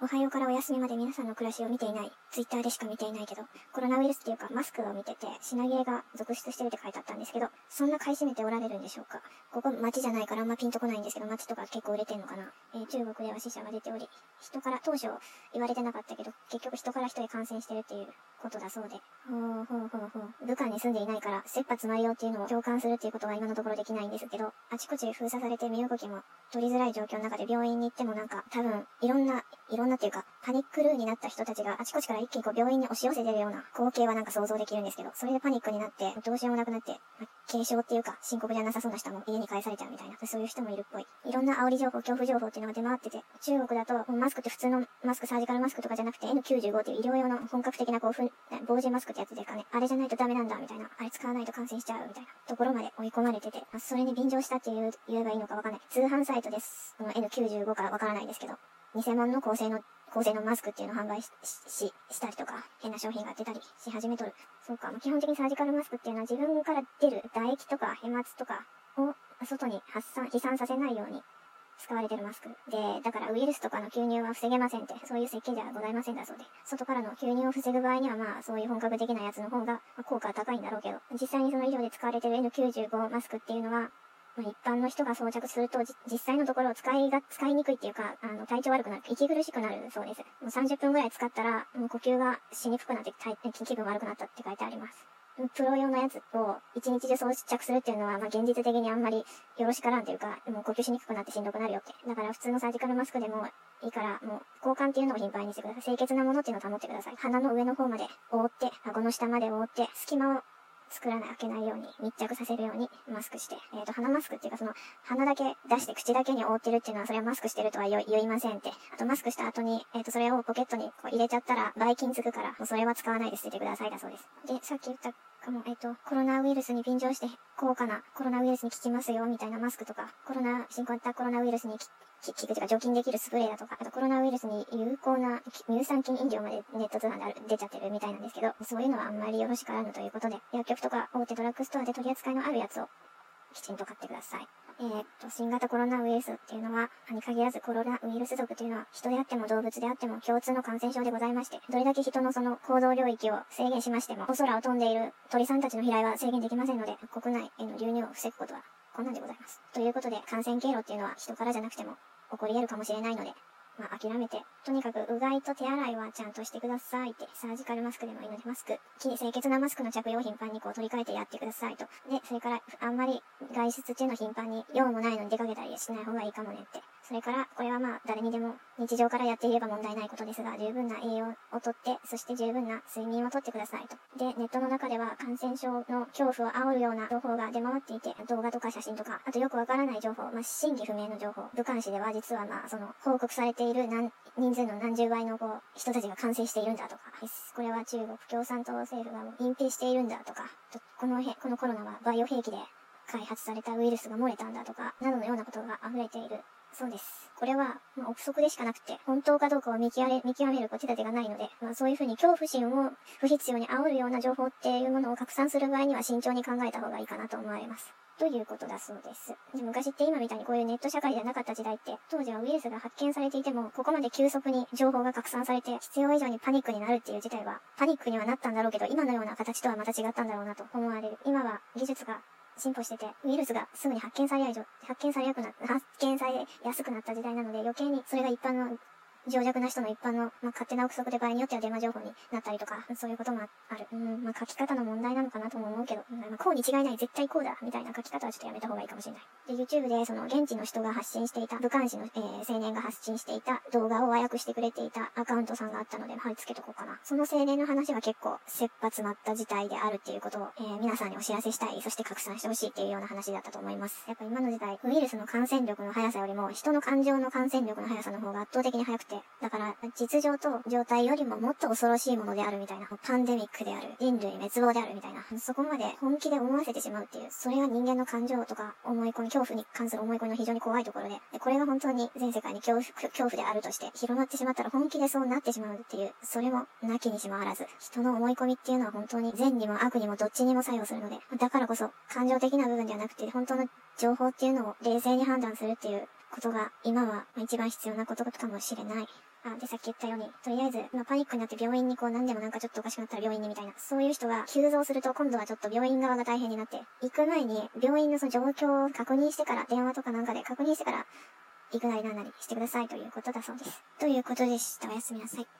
おはようからお休みまで皆さんの暮らしを見ていない。ツイッターでしか見ていないけど、コロナウイルスっていうかマスクを見てて、品切れが続出してるって書いてあったんですけど、そんな買い占めておられるんでしょうか？ここ街じゃないからあんまピンとこないんですけど、街とか結構売れてんのかな？えー、中国では死者が出ており、人から当初言われてなかったけど、結局人から人へ感染してるっていうことだそうで。ほうほうほうほう。武漢に住んでいないから、切羽詰まりようっていうのを共感するっていうことは今のところできないんですけど、あちこち封鎖されて身動きも取りづらい状況の中で病院に行ってもなんか、多分、いろんな、いろんなっていうか、パニックルーになった人たちがあちこちから一気にこう病院に押し寄せてるような光景はなんか想像できるんですけど、それでパニックになって、どうしようもなくなって、ま軽症っていうか、深刻じゃなさそうな人も家に帰されちゃうみたいな、そういう人もいるっぽい。いろんな煽り情報、恐怖情報っていうのが出回ってて、中国だと、マスクって普通のマスク、サージカルマスクとかじゃなくて N95 っていう医療用の本格的なこう、防塵マスクってやつですかね。あれじゃないとダメなんだ、みたいな。あれ使わないと感染しちゃう、みたいなところまで追い込まれてて、あそれに便乗したっていう言えばいいのかわかんない。通販サイトです。この N95 からわからないですけど、偽物の高性能高性能マスクっていうのを販売しししたりとか、変な商品が出たりし始めとる。そうか、基本的にサージカルマスクっていうのは自分から出る唾液とか飛沫とかを外に発散、飛散させないように使われてるマスク。で、だからウイルスとかの吸入は防げませんって、そういう設計じゃございませんだそうで。外からの吸入を防ぐ場合にはまあ、そういう本格的なやつの方が効果は高いんだろうけど、実際にその医療で使われてる N95 マスクっていうのは、まあ、一般の人が装着すると、実際のところ使いが、使いにくいっていうか、あの、体調悪くなる、息苦しくなるそうです。もう30分くらい使ったら、もう呼吸がしにくくなって、気分悪くなったって書いてあります。プロ用のやつを一日中装着するっていうのは、まあ、現実的にあんまりよろしからんというか、もう呼吸しにくくなってしんどくなるよって。だから普通のサージカルマスクでもいいから、もう交換っていうのを頻繁にしてください。清潔なものっていうのを保ってください。鼻の上の方まで覆って、顎の下まで覆って、隙間を作らない、開けないように、密着させるようにマスクして、えっ、ー、と、鼻マスクっていうかその、鼻だけ出して口だけに覆ってるっていうのは、それはマスクしてるとは言いませんって。あと、マスクした後に、えっ、ー、と、それをポケットにこう入れちゃったら、ばい菌つくから、もうそれは使わないで捨ててくださいだそうです。で、さっき言ったかも、えっ、と、コロナウイルスに便乗して高価なコロナウイルスに効きますよ、みたいなマスクとか、コロナ、新型コロナウイルスに効くというか除菌できるスプレーだとか、あとコロナウイルスに有効な乳酸菌飲料までネット通販である出ちゃってるみたいなんですけど、そういうのはあんまりよろしくあらぬということで、薬局とか大手ドラッグストアで取り扱いのあるやつをきちんと買ってください。えー、っと、新型コロナウイルスっていうのは、に限らずコロナウイルス属というのは、人であっても動物であっても共通の感染症でございまして、どれだけ人のその行動領域を制限しましても、お空を飛んでいる鳥さんたちの飛来は制限できませんので、国内への流入を防ぐことは困難でございます。ということで、感染経路っていうのは人からじゃなくても、起こり得るかもしれないので、まあ、諦めて、とにかくうがいと手洗いはちゃんとしてくださいって、サージカルマスクでもいいので、マスク、清潔なマスクの着用を頻繁にこう取り替えてやってくださいと。で、それから、あんまり外出中の頻繁に用もないのに出かけたりしない方がいいかもねって。それから、これはまあ、誰にでも日常からやっていれば問題ないことですが、十分な栄養をとって、そして十分な睡眠をとってくださいと。で、ネットの中では感染症の恐怖を煽るような情報が出回っていて、動画とか写真とか、あとよくわからない情報、まあ、真偽不明の情報、武漢市では実はまあ、その、報告されている何、人数の何十倍のこう、人たちが感染しているんだとか、これは中国共産党政府が隠蔽しているんだとか、このへ、このコロナはバイオ兵器で開発されたウイルスが漏れたんだとか、などのようなことが溢れている。そうです。これは、まあ、憶測でしかなくて、本当かどうかを見極め見極めるこち立てがないので、まあ、そういうふうに恐怖心を不必要に煽るような情報っていうものを拡散する場合には慎重に考えた方がいいかなと思われます。ということだそうです。で昔って今みたいにこういうネット社会じゃなかった時代って、当時はウイルスが発見されていても、ここまで急速に情報が拡散されて、必要以上にパニックになるっていう事態は、パニックにはなったんだろうけど、今のような形とはまた違ったんだろうなと思われる。今は技術が進歩してて、ウイルスがすぐに発見されや発見されやくな、発見されやすくなった時代なので、余計にそれが一般の情弱な人の一般の、まあ、勝手な憶測で場合によっては電話情報になったりとか、そういうこともある。うん、まあ、書き方の問題なのかなとも思うけど、まあ、こうに違いない、絶対こうだ、みたいな書き方はちょっとやめた方がいいかもしれない。で、YouTube でその現地の人が発信していた、武漢市の、えー、青年が発信していた動画を和訳してくれていたアカウントさんがあったので、貼り付けとこうかな。その青年の話は結構、切羽詰まった事態であるっていうことを、えー、皆さんにお知らせしたい、そして拡散してほしいっていうような話だったと思います。やっぱ今の時代、ウイルスの感染力の速さよりも、人の感情の感染力の速さの方が圧倒的に速くて、だから、実情と状態よりももっと恐ろしいものであるみたいな、パンデミックである、人類滅亡であるみたいな、そこまで本気で思わせてしまうっていう、それが人間の感情とか思い込み、恐怖に関する思い込みの非常に怖いところで、でこれが本当に全世界に恐怖、恐怖であるとして広まってしまったら本気でそうなってしまうっていう、それもなきにしもあらず、人の思い込みっていうのは本当に善にも悪にもどっちにも作用するので、だからこそ感情的な部分ではなくて、本当の情報っていうのを冷静に判断するっていうことが今は一番必要なことかもしれない。あ、で、さっき言ったように、とりあえず、まあ、パニックになって病院にこう、何でもなんかちょっとおかしくなったら病院にみたいな、そういう人が急増すると、今度はちょっと病院側が大変になって、行く前に、病院のその状況を確認してから、電話とかなんかで確認してから、行くなりなんなりしてくださいということだそうです。ということでした。おやすみなさい。